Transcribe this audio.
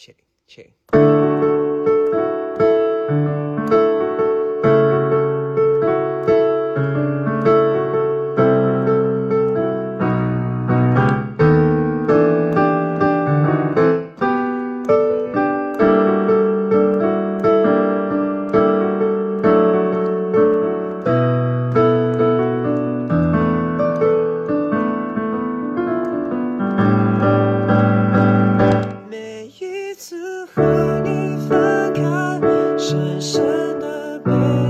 ശരി ശരി. 深深的悲。